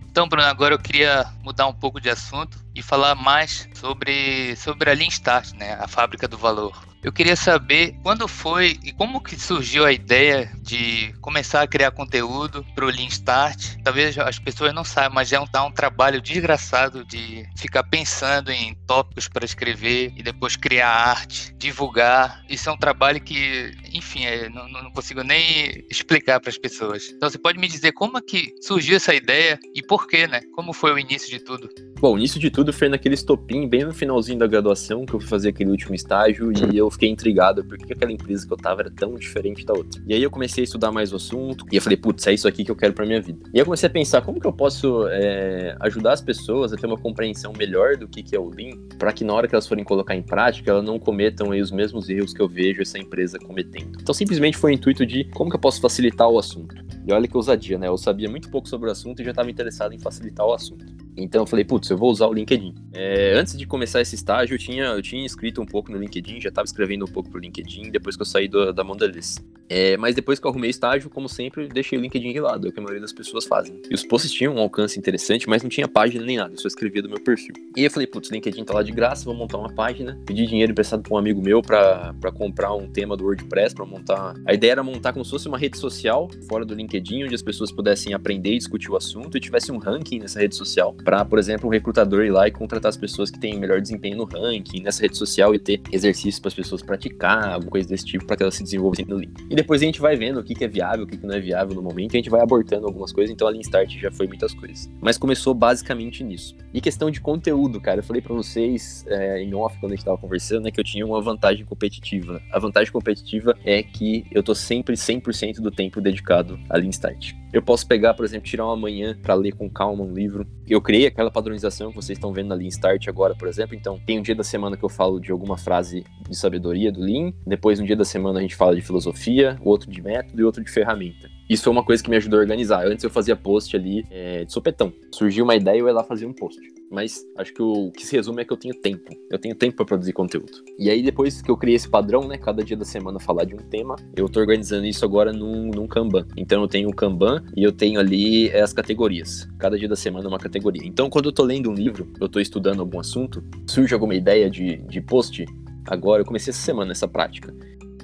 Então, Bruno, agora eu queria mudar um pouco de assunto e falar mais sobre, sobre a Lean Start, né? A fábrica do valor. Eu queria saber quando foi e como que surgiu a ideia de começar a criar conteúdo para o Lean Start. Talvez as pessoas não saibam, mas é um, tá um trabalho desgraçado de ficar pensando em tópicos para escrever e depois criar arte, divulgar. Isso é um trabalho que, enfim, é, não, não, consigo nem explicar para as pessoas. Então você pode me dizer como é que surgiu essa ideia e por quê, né? Como foi o início de tudo? Bom, o início de tudo foi naquele estopim, bem no finalzinho da graduação, que eu fui fazer aquele último estágio e eu fiquei intrigado porque aquela empresa que eu tava era tão diferente da outra. E aí eu comecei a estudar mais o assunto e eu falei, putz, é isso aqui que eu quero pra minha vida. E eu comecei a pensar como que eu posso é, ajudar as pessoas a ter uma compreensão melhor do que, que é o Lean, para que na hora que elas forem colocar em prática, elas não cometam aí os mesmos erros que eu vejo essa empresa cometendo. Então simplesmente foi o intuito de como que eu posso facilitar o assunto. E olha que ousadia, né? Eu sabia muito pouco sobre o assunto e já estava interessado em facilitar o assunto. Então eu falei, putz, eu vou usar o LinkedIn. É, antes de começar esse estágio, eu tinha, eu tinha escrito um pouco no LinkedIn, já estava escrevendo um pouco pro LinkedIn depois que eu saí do, da Mondelez. É, mas depois que eu arrumei estágio, como sempre, deixei o LinkedIn de lado, é o que a maioria das pessoas fazem. E os posts tinham um alcance interessante, mas não tinha página nem nada, eu só escrevia do meu perfil. E eu falei, putz, LinkedIn tá lá de graça, vou montar uma página. Pedi dinheiro emprestado pra um amigo meu para comprar um tema do WordPress, para montar. A ideia era montar como se fosse uma rede social fora do LinkedIn, onde as pessoas pudessem aprender e discutir o assunto e tivesse um ranking nessa rede social. Para, por exemplo, um recrutador ir lá e contratar as pessoas que têm melhor desempenho no ranking, nessa rede social e ter exercícios para as pessoas praticar, alguma coisa desse tipo, para que elas se desenvolvessem no LinkedIn. E depois a gente vai vendo o que, que é viável, o que, que não é viável no momento, e a gente vai abortando algumas coisas, então a Lean Start já foi muitas coisas. Mas começou basicamente nisso. E questão de conteúdo, cara, eu falei para vocês é, em off quando a gente tava conversando, né, que eu tinha uma vantagem competitiva. A vantagem competitiva é que eu tô sempre 100% do tempo dedicado a Lean Start. Eu posso pegar, por exemplo, tirar uma manhã para ler com calma um livro. Eu criei aquela padronização que vocês estão vendo na Lean Start agora, por exemplo. Então, tem um dia da semana que eu falo de alguma frase de sabedoria do Lean. Depois, um dia da semana, a gente fala de filosofia, outro de método e outro de ferramenta. Isso foi uma coisa que me ajudou a organizar. Antes eu fazia post ali é, de sopetão. Surgiu uma ideia, eu ia lá fazer um post. Mas acho que o, que se resume é que eu tenho tempo. Eu tenho tempo para produzir conteúdo. E aí, depois que eu criei esse padrão, né? Cada dia da semana falar de um tema, eu tô organizando isso agora num, num Kanban. Então eu tenho o Kanban e eu tenho ali é, as categorias. Cada dia da semana uma categoria. Então, quando eu tô lendo um livro, eu tô estudando algum assunto, surge alguma ideia de, de post, agora eu comecei essa semana essa prática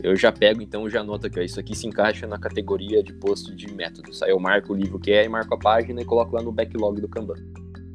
eu já pego, então já anoto aqui, ó, isso aqui se encaixa na categoria de post de métodos. Aí eu marco o livro que é, e marco a página e coloco lá no backlog do Kanban.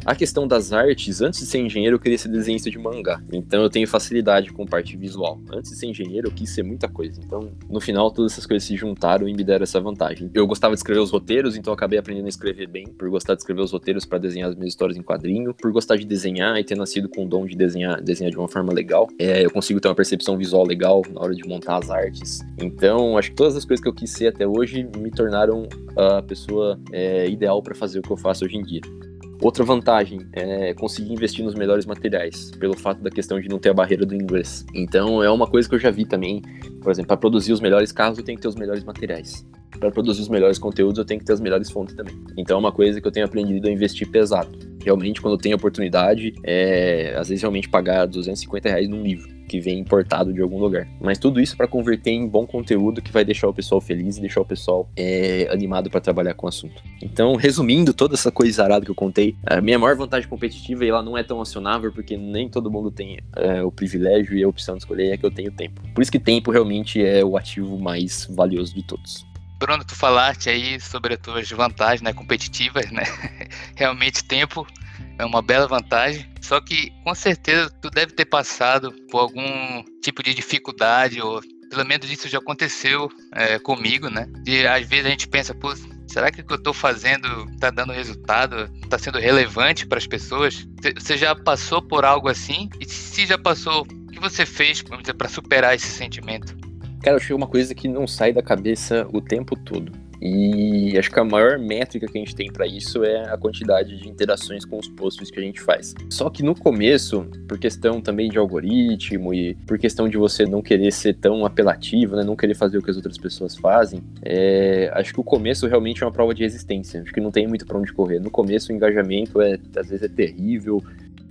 A questão das artes, antes de ser engenheiro, eu queria ser desenhista de mangá. Então eu tenho facilidade com parte visual. Antes de ser engenheiro, eu quis ser muita coisa. Então, no final, todas essas coisas se juntaram e me deram essa vantagem. Eu gostava de escrever os roteiros, então acabei aprendendo a escrever bem, por gostar de escrever os roteiros para desenhar as minhas histórias em quadrinho, por gostar de desenhar e ter nascido com o dom de desenhar, desenhar de uma forma legal. É, eu consigo ter uma percepção visual legal na hora de montar as artes. Então, acho que todas as coisas que eu quis ser até hoje me tornaram a pessoa é, ideal para fazer o que eu faço hoje em dia. Outra vantagem é conseguir investir nos melhores materiais, pelo fato da questão de não ter a barreira do inglês. Então é uma coisa que eu já vi também. Por exemplo, para produzir os melhores carros eu tenho que ter os melhores materiais. Para produzir os melhores conteúdos eu tenho que ter as melhores fontes também. Então é uma coisa que eu tenho aprendido a investir pesado. Realmente, quando eu tenho oportunidade, é, às vezes realmente pagar 250 reais num livro que vem importado de algum lugar. Mas tudo isso para converter em bom conteúdo que vai deixar o pessoal feliz e deixar o pessoal é, animado para trabalhar com o assunto. Então, resumindo toda essa coisa arada que eu contei, a minha maior vantagem competitiva e ela não é tão acionável porque nem todo mundo tem é, o privilégio e a opção de escolher é que eu tenho tempo. Por isso que tempo realmente é o ativo mais valioso de todos. Bruno, tu falaste aí sobre as tuas vantagens né, competitivas, né? Realmente tempo é uma bela vantagem. Só que com certeza tu deve ter passado por algum tipo de dificuldade, ou pelo menos isso já aconteceu é, comigo, né? De às vezes a gente pensa, pô, será que o que eu estou fazendo está dando resultado? Está sendo relevante para as pessoas? Você já passou por algo assim? E se já passou, o que você fez para superar esse sentimento? Cara, eu achei uma coisa que não sai da cabeça o tempo todo. E acho que a maior métrica que a gente tem para isso é a quantidade de interações com os posts que a gente faz. Só que no começo, por questão também de algoritmo e por questão de você não querer ser tão apelativo, né, não querer fazer o que as outras pessoas fazem, é, acho que o começo realmente é uma prova de resistência. Acho que não tem muito para onde correr. No começo o engajamento é às vezes é terrível,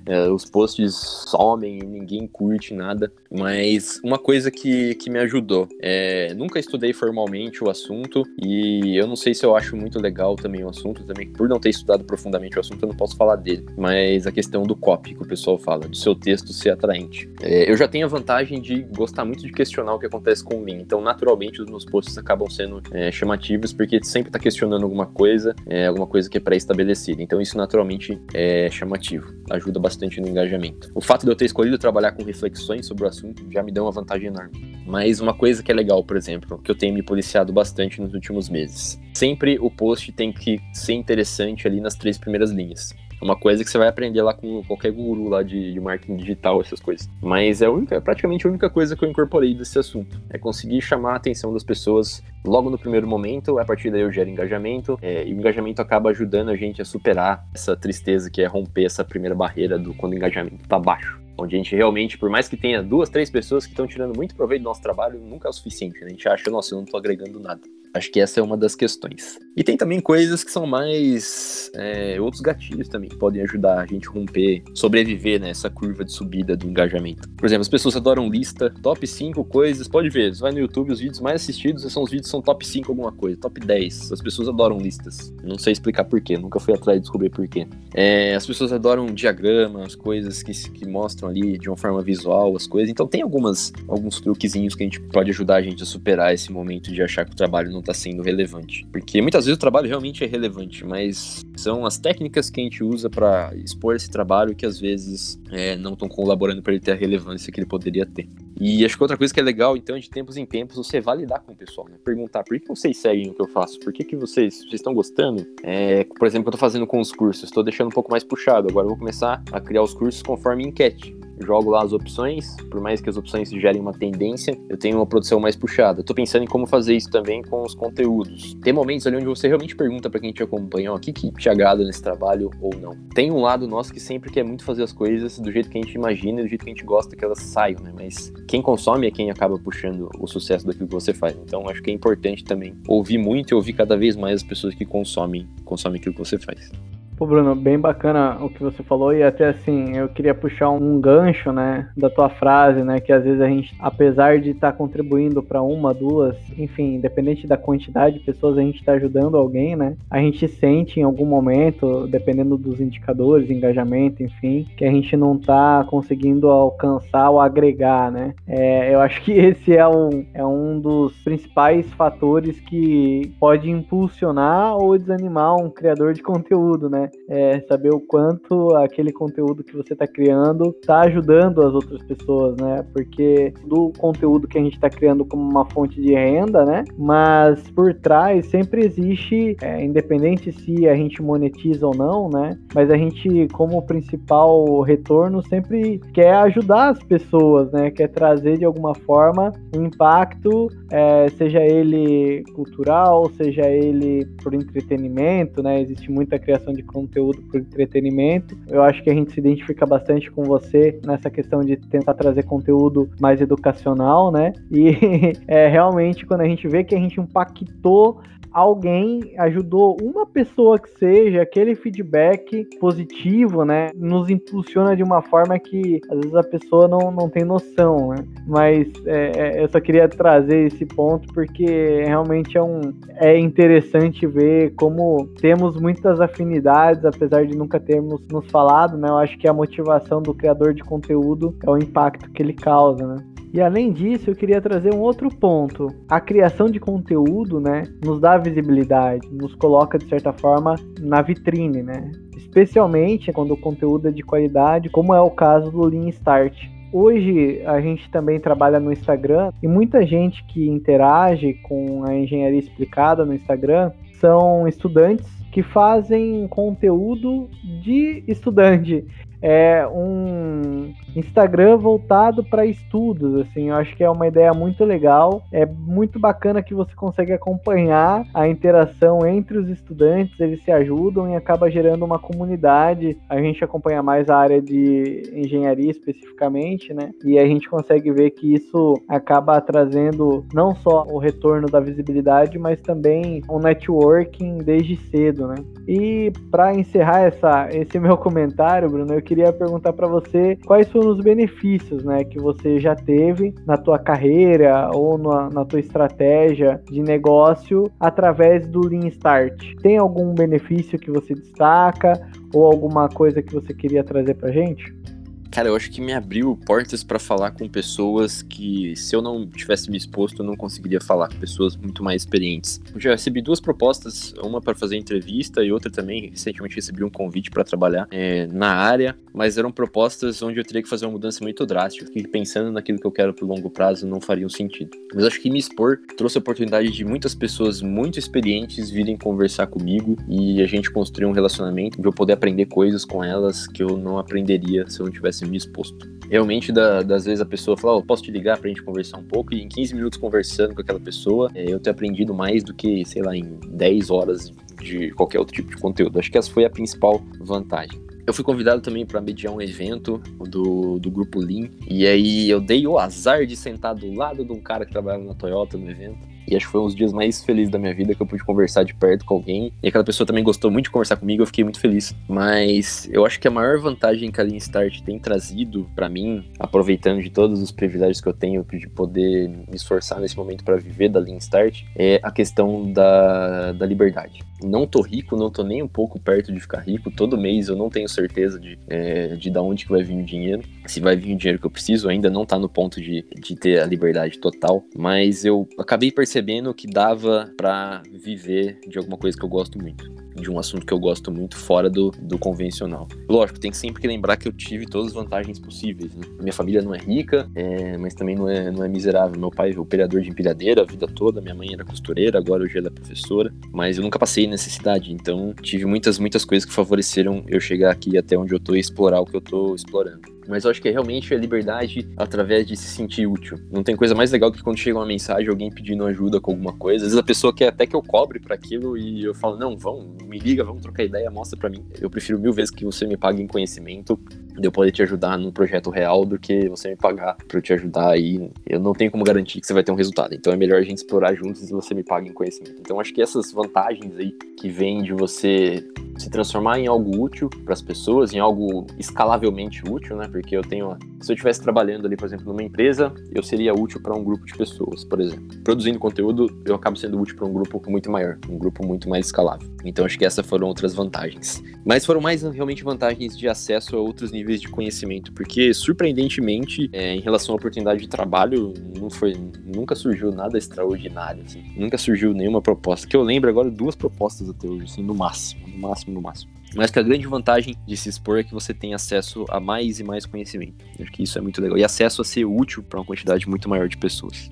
é, os posts somem e ninguém curte nada. Mas uma coisa que, que me ajudou é. Nunca estudei formalmente o assunto e eu não sei se eu acho muito legal também o assunto. Também, por não ter estudado profundamente o assunto, eu não posso falar dele. Mas a questão do copy que o pessoal fala, do seu texto ser atraente. É, eu já tenho a vantagem de gostar muito de questionar o que acontece com mim. Então, naturalmente, os meus posts acabam sendo é, chamativos porque sempre está questionando alguma coisa, é, alguma coisa que é pré-estabelecida. Então, isso naturalmente é chamativo. Ajuda bastante bastante no engajamento. O fato de eu ter escolhido trabalhar com reflexões sobre o assunto já me deu uma vantagem enorme. Mas uma coisa que é legal, por exemplo, que eu tenho me policiado bastante nos últimos meses. Sempre o post tem que ser interessante ali nas três primeiras linhas. É uma coisa que você vai aprender lá com qualquer guru lá de, de marketing digital, essas coisas. Mas é, a única, é praticamente a única coisa que eu incorporei desse assunto. É conseguir chamar a atenção das pessoas logo no primeiro momento, a partir daí eu gero engajamento, é, e o engajamento acaba ajudando a gente a superar essa tristeza que é romper essa primeira barreira do quando o engajamento tá baixo onde a gente realmente, por mais que tenha duas, três pessoas que estão tirando muito proveito do nosso trabalho, nunca é o suficiente. Né? A gente acha, nossa, eu não estou agregando nada. Acho que essa é uma das questões. E tem também coisas que são mais. É, outros gatilhos também que podem ajudar a gente a romper, sobreviver nessa né, curva de subida do engajamento. Por exemplo, as pessoas adoram lista, top 5 coisas. Pode ver, você vai no YouTube, os vídeos mais assistidos são os vídeos são top 5 alguma coisa, top 10. As pessoas adoram listas. Não sei explicar porquê, nunca fui atrás de descobrir porquê. É, as pessoas adoram diagramas, coisas que, que mostram ali de uma forma visual as coisas. Então tem algumas, alguns truquezinhos que a gente pode ajudar a gente a superar esse momento de achar que o trabalho não não está sendo relevante. Porque muitas vezes o trabalho realmente é relevante, mas são as técnicas que a gente usa para expor esse trabalho que às vezes é, não estão colaborando para ele ter a relevância que ele poderia ter. E acho que outra coisa que é legal, então, de tempos em tempos, você validar com o pessoal, né? Perguntar por que vocês seguem o que eu faço, por que, que vocês, estão gostando. É, por exemplo, eu estou fazendo com os cursos, estou deixando um pouco mais puxado. Agora eu vou começar a criar os cursos conforme enquete. Jogo lá as opções, por mais que as opções gerem uma tendência, eu tenho uma produção mais puxada. Tô pensando em como fazer isso também com os conteúdos. Tem momentos ali onde você realmente pergunta para quem te acompanha, o que, que te agrada nesse trabalho ou não. Tem um lado nosso que sempre quer muito fazer as coisas do jeito que a gente imagina e do jeito que a gente gosta que elas saiam, né? Mas quem consome é quem acaba puxando o sucesso daquilo que você faz. Então acho que é importante também ouvir muito e ouvir cada vez mais as pessoas que consomem, consomem aquilo que você faz. Pô, Bruno, bem bacana o que você falou e até assim, eu queria puxar um gancho, né, da tua frase, né, que às vezes a gente, apesar de estar tá contribuindo para uma, duas, enfim, independente da quantidade de pessoas, a gente está ajudando alguém, né, a gente sente em algum momento, dependendo dos indicadores, engajamento, enfim, que a gente não está conseguindo alcançar ou agregar, né. É, eu acho que esse é um, é um dos principais fatores que pode impulsionar ou desanimar um criador de conteúdo, né é saber o quanto aquele conteúdo que você está criando está ajudando as outras pessoas, né? Porque do conteúdo que a gente está criando como uma fonte de renda, né? Mas por trás sempre existe, é, independente se a gente monetiza ou não, né? Mas a gente, como principal retorno, sempre quer ajudar as pessoas, né? Quer trazer de alguma forma um impacto, é, seja ele cultural, seja ele por entretenimento, né? Existe muita criação de conteúdo por entretenimento. Eu acho que a gente se identifica bastante com você nessa questão de tentar trazer conteúdo mais educacional, né? E é realmente quando a gente vê que a gente impactou alguém ajudou uma pessoa que seja, aquele feedback positivo, né, nos impulsiona de uma forma que às vezes a pessoa não, não tem noção, né? Mas é, é eu só queria trazer esse ponto porque realmente é, um, é interessante ver como temos muitas afinidades, apesar de nunca termos nos falado, né? Eu acho que a motivação do criador de conteúdo é o impacto que ele causa, né? E além disso, eu queria trazer um outro ponto. A criação de conteúdo, né, nos dá visibilidade, nos coloca de certa forma na vitrine, né? Especialmente quando o conteúdo é de qualidade, como é o caso do Lean Start. Hoje a gente também trabalha no Instagram e muita gente que interage com a engenharia explicada no Instagram são estudantes que fazem conteúdo de estudante é um Instagram voltado para estudos, assim, eu acho que é uma ideia muito legal, é muito bacana que você consegue acompanhar a interação entre os estudantes, eles se ajudam e acaba gerando uma comunidade. A gente acompanha mais a área de engenharia especificamente, né? E a gente consegue ver que isso acaba trazendo não só o retorno da visibilidade, mas também um networking desde cedo, né? E para encerrar essa, esse meu comentário, Bruno, eu queria perguntar para você quais foram os benefícios, né, que você já teve na tua carreira ou na, na tua estratégia de negócio através do Lean Start. Tem algum benefício que você destaca ou alguma coisa que você queria trazer para gente? Cara, eu acho que me abriu portas para falar com pessoas que, se eu não tivesse me exposto, eu não conseguiria falar com pessoas muito mais experientes. Eu já recebi duas propostas, uma para fazer entrevista e outra também. Recentemente recebi um convite para trabalhar é, na área, mas eram propostas onde eu teria que fazer uma mudança muito drástica. Que pensando naquilo que eu quero pro longo prazo não faria um sentido. Mas acho que me expor trouxe a oportunidade de muitas pessoas muito experientes virem conversar comigo e a gente construir um relacionamento de eu poder aprender coisas com elas que eu não aprenderia se eu não tivesse me exposto. Realmente, da, das vezes a pessoa fala, oh, posso te ligar pra gente conversar um pouco, e em 15 minutos conversando com aquela pessoa, é, eu ter aprendido mais do que, sei lá, em 10 horas de qualquer outro tipo de conteúdo. Acho que essa foi a principal vantagem. Eu fui convidado também para mediar um evento do, do grupo Lean, e aí eu dei o azar de sentar do lado de um cara que trabalhava na Toyota no evento. E acho que foi um dos dias mais felizes da minha vida que eu pude conversar de perto com alguém. E aquela pessoa também gostou muito de conversar comigo, eu fiquei muito feliz. Mas eu acho que a maior vantagem que a Lean Start tem trazido para mim, aproveitando de todos os privilégios que eu tenho de poder me esforçar nesse momento para viver da Lean Start, é a questão da, da liberdade. Não tô rico, não tô nem um pouco perto de ficar rico. Todo mês eu não tenho certeza de, é, de da onde que vai vir o dinheiro. Se vai vir o dinheiro que eu preciso, ainda não tá no ponto de, de ter a liberdade total. Mas eu acabei percebendo percebendo que dava para viver de alguma coisa que eu gosto muito de um assunto que eu gosto muito fora do, do convencional. Lógico, tem sempre que lembrar que eu tive todas as vantagens possíveis. Né? Minha família não é rica, é, mas também não é, não é miserável. Meu pai é operador de empilhadeira a vida toda, minha mãe era costureira, agora hoje ela é professora, mas eu nunca passei necessidade, então tive muitas, muitas coisas que favoreceram eu chegar aqui até onde eu tô e explorar o que eu tô explorando. mas eu acho que é realmente a liberdade através de se sentir útil. Não tem coisa mais legal que quando chega uma mensagem, alguém pedindo ajuda com alguma coisa. Às vezes a pessoa quer até que eu cobre para aquilo e eu falo, não, vão, me liga, vamos trocar ideia, mostra para mim. Eu prefiro mil vezes que você me pague em conhecimento de eu poder te ajudar num projeto real do que você me pagar para eu te ajudar e eu não tenho como garantir que você vai ter um resultado. Então é melhor a gente explorar juntos e você me paga em conhecimento. Então acho que essas vantagens aí que vêm de você se transformar em algo útil para as pessoas, em algo escalavelmente útil, né? Porque eu tenho, se eu estivesse trabalhando ali, por exemplo, numa empresa, eu seria útil para um grupo de pessoas, por exemplo. Produzindo conteúdo, eu acabo sendo útil para um grupo muito maior, um grupo muito mais escalável. Então acho que essas foram outras vantagens. Mas foram mais realmente vantagens de acesso a outros níveis de conhecimento, porque surpreendentemente, é, em relação à oportunidade de trabalho, não foi, nunca surgiu nada extraordinário, assim. Nunca surgiu nenhuma proposta. Que eu lembro agora duas propostas até hoje, assim, no máximo, no máximo, no máximo. Mas que a grande vantagem de se expor é que você tem acesso a mais e mais conhecimento. acho que isso é muito legal. E acesso a ser útil para uma quantidade muito maior de pessoas.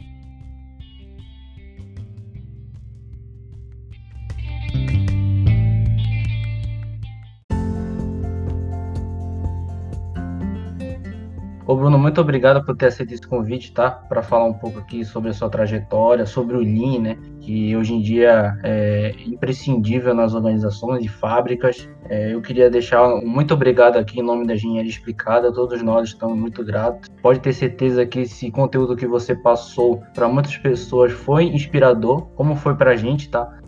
Ô Bruno, muito obrigado por ter aceito esse convite, tá? Para falar um pouco aqui sobre a sua trajetória, sobre o Lean, né? Que hoje em dia é imprescindível nas organizações e fábricas. É, eu queria deixar um muito obrigado aqui em nome da Engenharia Explicada. Todos nós estamos muito gratos. Pode ter certeza que esse conteúdo que você passou para muitas pessoas foi inspirador, como foi para a gente, tá?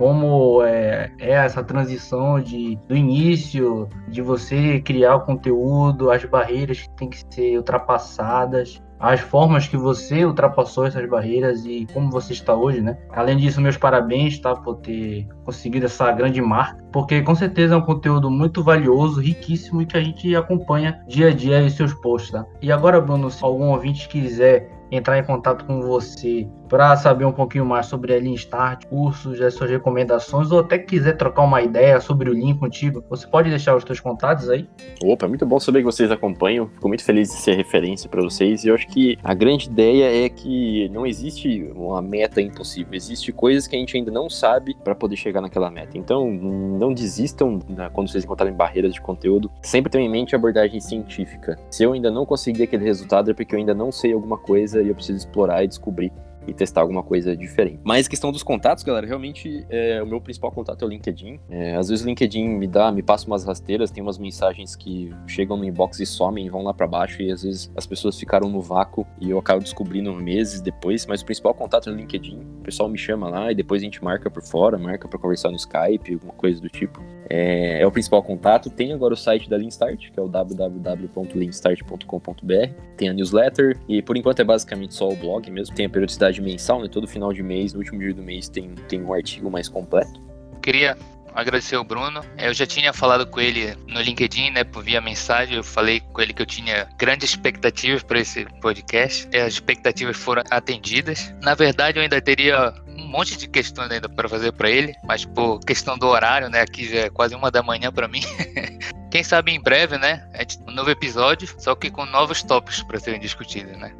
Como é, é, essa transição de, do início, de você criar o conteúdo, as barreiras que têm que ser ultrapassadas, as formas que você ultrapassou essas barreiras e como você está hoje, né? Além disso, meus parabéns, tá, por ter conseguido essa grande marca, porque com certeza é um conteúdo muito valioso, riquíssimo e que a gente acompanha dia a dia em seus posts, tá? E agora, Bruno, se algum ouvinte quiser entrar em contato com você para saber um pouquinho mais sobre a Lean Start, cursos, as suas recomendações, ou até quiser trocar uma ideia sobre o Lean contigo, você pode deixar os seus contatos aí? Opa, é muito bom saber que vocês acompanham. Fico muito feliz de ser referência para vocês. E eu acho que a grande ideia é que não existe uma meta impossível. Existe coisas que a gente ainda não sabe para poder chegar naquela meta. Então, não desistam né, quando vocês encontrarem barreiras de conteúdo. Sempre tenham em mente a abordagem científica. Se eu ainda não consegui aquele resultado, é porque eu ainda não sei alguma coisa e eu preciso explorar e descobrir e testar alguma coisa diferente. Mas questão dos contatos, galera, realmente é, o meu principal contato é o LinkedIn. É, às vezes o LinkedIn me dá, me passa umas rasteiras, tem umas mensagens que chegam no inbox e somem, vão lá para baixo e às vezes as pessoas ficaram no vácuo e eu acabo descobrindo meses depois. Mas o principal contato é o LinkedIn. O pessoal me chama lá e depois a gente marca por fora, marca para conversar no Skype, alguma coisa do tipo. É, é, o principal contato. Tem agora o site da Leanstart, que é o www.leanstart.com.br. Tem a newsletter e por enquanto é basicamente só o blog mesmo. Tem a periodicidade mensal, né? Todo final de mês, no último dia do mês, tem, tem um artigo mais completo. Queria agradecer o Bruno. Eu já tinha falado com ele no LinkedIn, né, por via mensagem. Eu falei com ele que eu tinha grandes expectativas para esse podcast. E as expectativas foram atendidas. Na verdade, eu ainda teria monte de questões ainda para fazer para ele, mas por questão do horário, né, aqui já é quase uma da manhã para mim. Quem sabe em breve, né, um novo episódio, só que com novos tópicos para serem discutidos, né?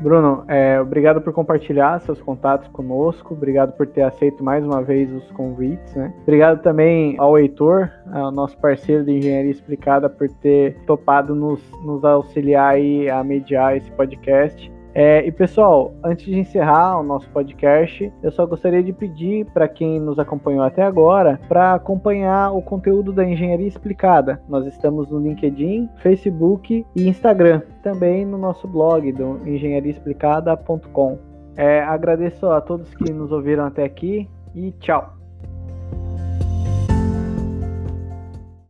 Bruno, é, obrigado por compartilhar seus contatos conosco, obrigado por ter aceito mais uma vez os convites, né? Obrigado também ao Heitor, ao nosso parceiro de Engenharia Explicada, por ter topado nos, nos auxiliar a mediar esse podcast. É, e pessoal, antes de encerrar o nosso podcast, eu só gostaria de pedir para quem nos acompanhou até agora para acompanhar o conteúdo da Engenharia Explicada. Nós estamos no LinkedIn, Facebook e Instagram, também no nosso blog do engenhariaexplicada.com. É, agradeço a todos que nos ouviram até aqui e tchau.